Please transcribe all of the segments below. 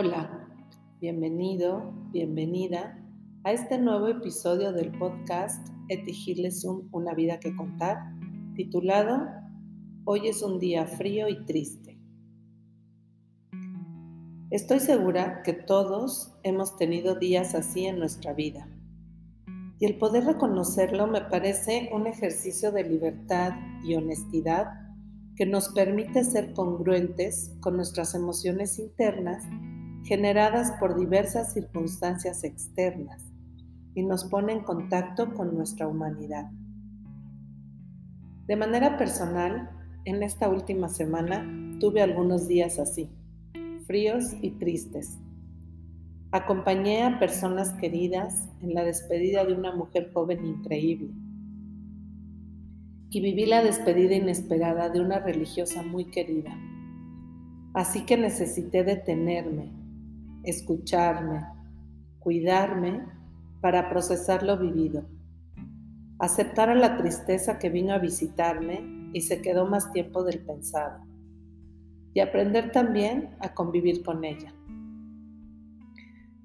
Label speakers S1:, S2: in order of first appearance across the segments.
S1: Hola, bienvenido, bienvenida a este nuevo episodio del podcast Etigilesum, una vida que contar, titulado Hoy es un día frío y triste. Estoy segura que todos hemos tenido días así en nuestra vida. Y el poder reconocerlo me parece un ejercicio de libertad y honestidad que nos permite ser congruentes con nuestras emociones internas generadas por diversas circunstancias externas y nos pone en contacto con nuestra humanidad. De manera personal, en esta última semana tuve algunos días así, fríos y tristes. Acompañé a personas queridas en la despedida de una mujer joven increíble y viví la despedida inesperada de una religiosa muy querida. Así que necesité detenerme escucharme, cuidarme para procesar lo vivido, aceptar a la tristeza que vino a visitarme y se quedó más tiempo del pensado, y aprender también a convivir con ella.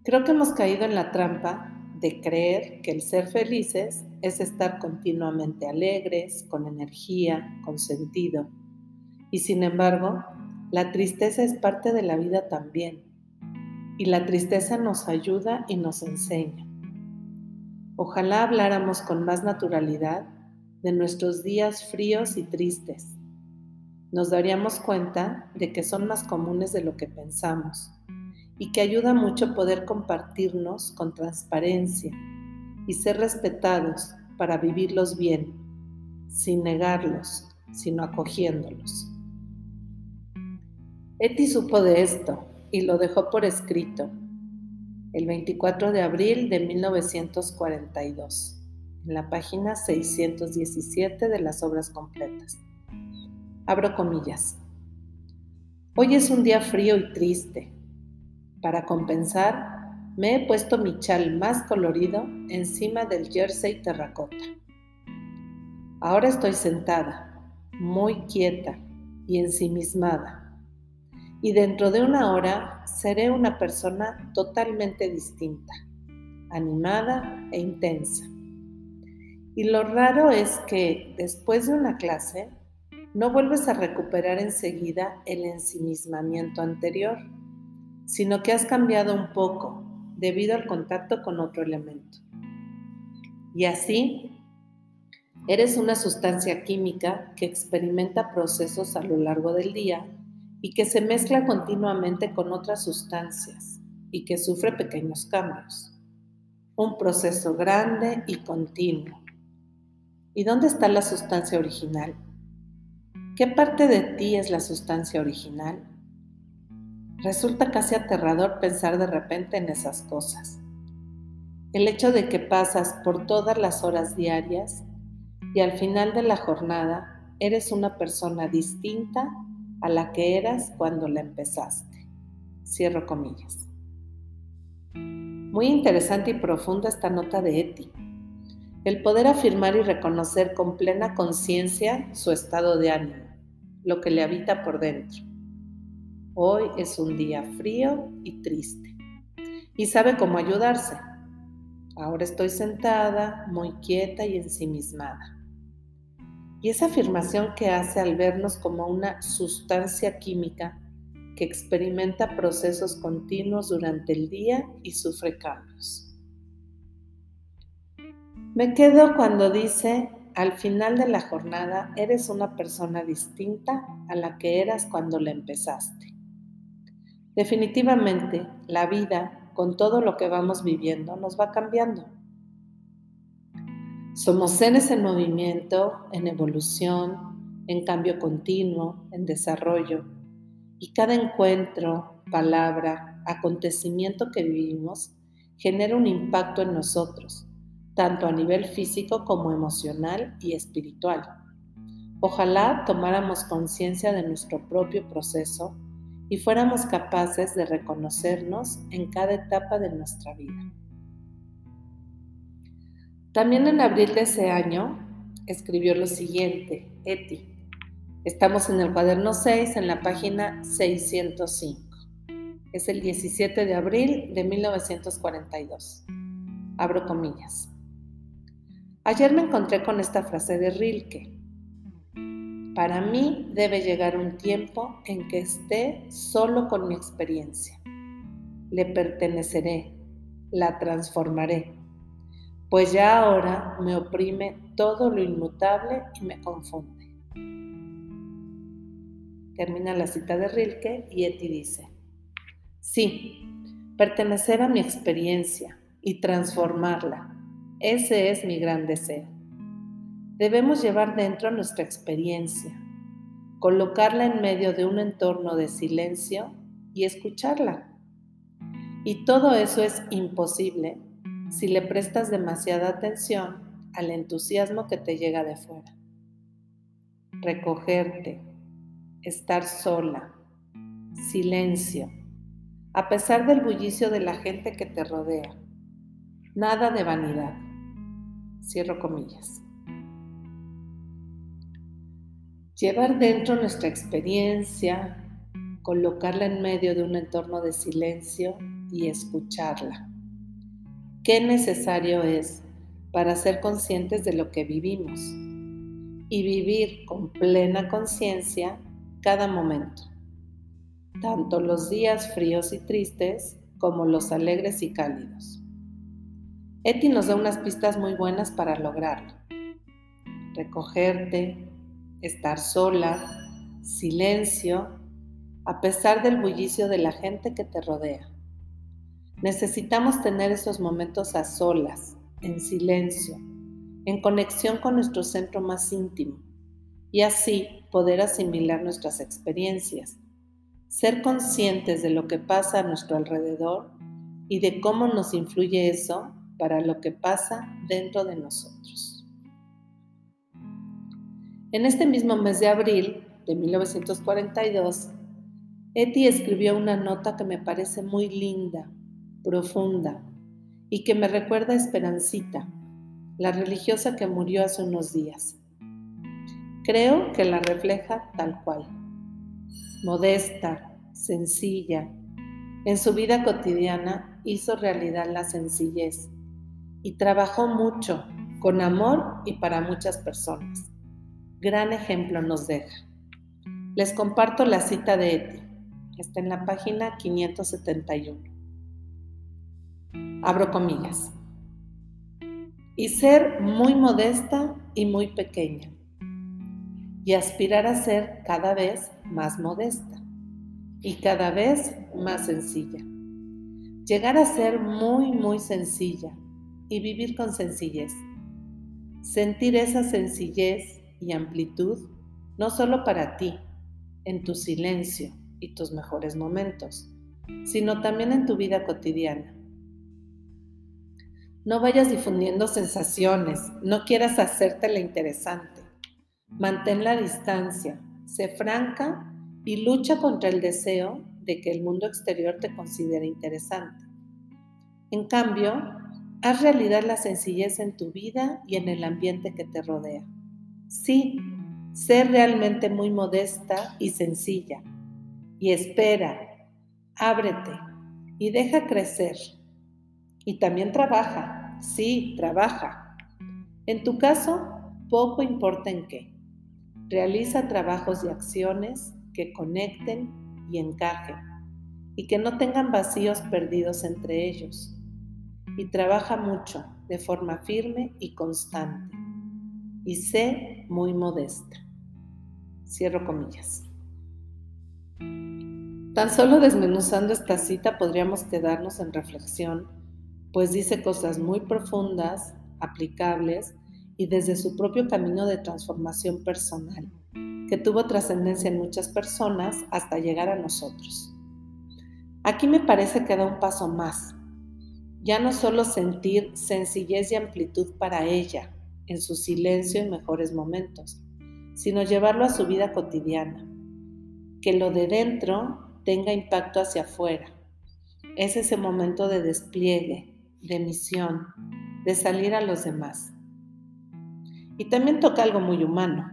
S1: Creo que hemos caído en la trampa de creer que el ser felices es estar continuamente alegres, con energía, con sentido. Y sin embargo, la tristeza es parte de la vida también y la tristeza nos ayuda y nos enseña. Ojalá habláramos con más naturalidad de nuestros días fríos y tristes. Nos daríamos cuenta de que son más comunes de lo que pensamos y que ayuda mucho poder compartirnos con transparencia y ser respetados para vivirlos bien, sin negarlos, sino acogiéndolos. Eti supo de esto y lo dejó por escrito el 24 de abril de 1942, en la página 617 de las obras completas. Abro comillas. Hoy es un día frío y triste. Para compensar, me he puesto mi chal más colorido encima del jersey terracota. Ahora estoy sentada, muy quieta y ensimismada y dentro de una hora seré una persona totalmente distinta, animada e intensa. Y lo raro es que después de una clase no vuelves a recuperar enseguida el ensimismamiento anterior, sino que has cambiado un poco debido al contacto con otro elemento. Y así, eres una sustancia química que experimenta procesos a lo largo del día y que se mezcla continuamente con otras sustancias y que sufre pequeños cambios. Un proceso grande y continuo. ¿Y dónde está la sustancia original? ¿Qué parte de ti es la sustancia original? Resulta casi aterrador pensar de repente en esas cosas. El hecho de que pasas por todas las horas diarias y al final de la jornada eres una persona distinta a la que eras cuando la empezaste. Cierro comillas. Muy interesante y profunda esta nota de Eti. El poder afirmar y reconocer con plena conciencia su estado de ánimo, lo que le habita por dentro. Hoy es un día frío y triste. Y sabe cómo ayudarse. Ahora estoy sentada, muy quieta y ensimismada. Y esa afirmación que hace al vernos como una sustancia química que experimenta procesos continuos durante el día y sufre cambios. Me quedo cuando dice, al final de la jornada eres una persona distinta a la que eras cuando la empezaste. Definitivamente, la vida, con todo lo que vamos viviendo, nos va cambiando. Somos seres en movimiento, en evolución, en cambio continuo, en desarrollo. Y cada encuentro, palabra, acontecimiento que vivimos genera un impacto en nosotros, tanto a nivel físico como emocional y espiritual. Ojalá tomáramos conciencia de nuestro propio proceso y fuéramos capaces de reconocernos en cada etapa de nuestra vida. También en abril de ese año escribió lo siguiente, Eti. Estamos en el cuaderno 6, en la página 605. Es el 17 de abril de 1942. Abro comillas. Ayer me encontré con esta frase de Rilke. Para mí debe llegar un tiempo en que esté solo con mi experiencia. Le perteneceré, la transformaré, pues ya ahora me oprime todo lo inmutable y me confunde. Termina la cita de Rilke y Eti dice, sí, pertenecer a mi experiencia y transformarla, ese es mi gran deseo. Debemos llevar dentro nuestra experiencia, colocarla en medio de un entorno de silencio y escucharla. Y todo eso es imposible si le prestas demasiada atención al entusiasmo que te llega de fuera. Recogerte, estar sola, silencio, a pesar del bullicio de la gente que te rodea. Nada de vanidad. Cierro comillas. Llevar dentro nuestra experiencia, colocarla en medio de un entorno de silencio y escucharla. Qué necesario es para ser conscientes de lo que vivimos y vivir con plena conciencia cada momento, tanto los días fríos y tristes como los alegres y cálidos. Eti nos da unas pistas muy buenas para lograrlo. Recogerte, estar sola, silencio, a pesar del bullicio de la gente que te rodea. Necesitamos tener esos momentos a solas, en silencio, en conexión con nuestro centro más íntimo y así poder asimilar nuestras experiencias, ser conscientes de lo que pasa a nuestro alrededor y de cómo nos influye eso para lo que pasa dentro de nosotros. En este mismo mes de abril de 1942, Eti escribió una nota que me parece muy linda, profunda y que me recuerda a Esperancita, la religiosa que murió hace unos días. Creo que la refleja tal cual. Modesta, sencilla, en su vida cotidiana hizo realidad la sencillez y trabajó mucho, con amor y para muchas personas. Gran ejemplo nos deja. Les comparto la cita de Eti. Está en la página 571. Abro comillas. Y ser muy modesta y muy pequeña y aspirar a ser cada vez más modesta y cada vez más sencilla. Llegar a ser muy, muy sencilla y vivir con sencillez. Sentir esa sencillez y amplitud no solo para ti, en tu silencio y tus mejores momentos, sino también en tu vida cotidiana. No vayas difundiendo sensaciones, no quieras hacerte la interesante. Mantén la distancia, sé franca y lucha contra el deseo de que el mundo exterior te considere interesante. En cambio, haz realidad la sencillez en tu vida y en el ambiente que te rodea. Sí, sé realmente muy modesta y sencilla. Y espera, ábrete y deja crecer. Y también trabaja, sí, trabaja. En tu caso, poco importa en qué. Realiza trabajos y acciones que conecten y encajen y que no tengan vacíos perdidos entre ellos. Y trabaja mucho de forma firme y constante. Y sé muy modesta. Cierro comillas. Tan solo desmenuzando esta cita podríamos quedarnos en reflexión, pues dice cosas muy profundas, aplicables y desde su propio camino de transformación personal, que tuvo trascendencia en muchas personas hasta llegar a nosotros. Aquí me parece que da un paso más, ya no solo sentir sencillez y amplitud para ella en su silencio y mejores momentos, sino llevarlo a su vida cotidiana, que lo de dentro tenga impacto hacia afuera. Es ese momento de despliegue, de misión, de salir a los demás. Y también toca algo muy humano,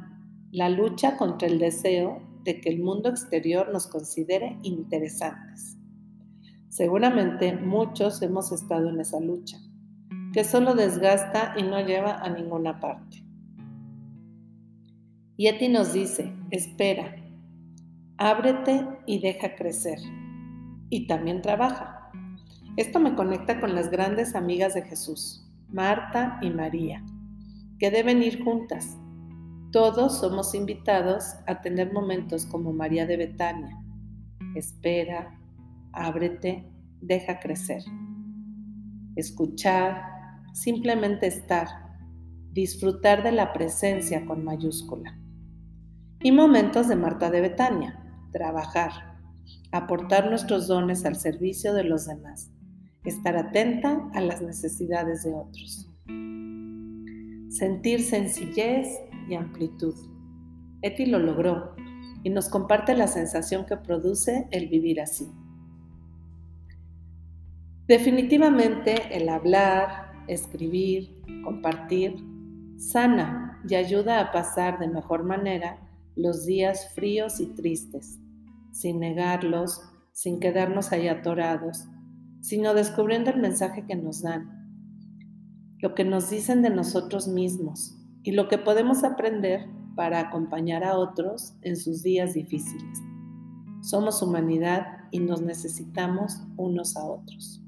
S1: la lucha contra el deseo de que el mundo exterior nos considere interesantes. Seguramente muchos hemos estado en esa lucha, que solo desgasta y no lleva a ninguna parte. Yeti nos dice, espera, ábrete y deja crecer. Y también trabaja. Esto me conecta con las grandes amigas de Jesús, Marta y María, que deben ir juntas. Todos somos invitados a tener momentos como María de Betania. Espera, ábrete, deja crecer. Escuchar, simplemente estar, disfrutar de la presencia con mayúscula. Y momentos de Marta de Betania, trabajar, aportar nuestros dones al servicio de los demás, estar atenta a las necesidades de otros. Sentir sencillez y amplitud. Eti lo logró y nos comparte la sensación que produce el vivir así. Definitivamente el hablar, escribir, compartir, sana y ayuda a pasar de mejor manera los días fríos y tristes, sin negarlos, sin quedarnos ahí atorados, sino descubriendo el mensaje que nos dan, lo que nos dicen de nosotros mismos y lo que podemos aprender para acompañar a otros en sus días difíciles. Somos humanidad y nos necesitamos unos a otros.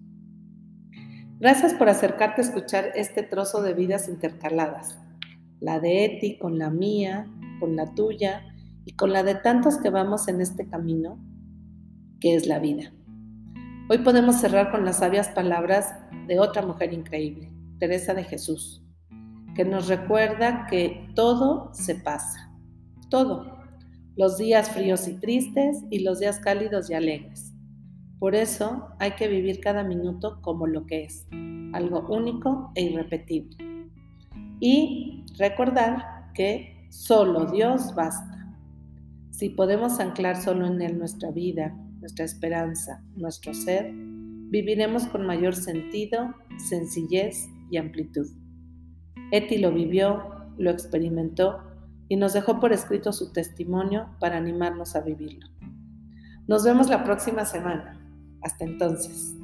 S1: Gracias por acercarte a escuchar este trozo de vidas intercaladas, la de Eti con la mía, con la tuya y con la de tantos que vamos en este camino, que es la vida. Hoy podemos cerrar con las sabias palabras de otra mujer increíble, Teresa de Jesús, que nos recuerda que todo se pasa, todo, los días fríos y tristes y los días cálidos y alegres. Por eso hay que vivir cada minuto como lo que es, algo único e irrepetible. Y recordar que solo Dios basta. Si podemos anclar solo en Él nuestra vida, nuestra esperanza, nuestro ser, viviremos con mayor sentido, sencillez y amplitud. Eti lo vivió, lo experimentó y nos dejó por escrito su testimonio para animarnos a vivirlo. Nos vemos la próxima semana. Hasta entonces.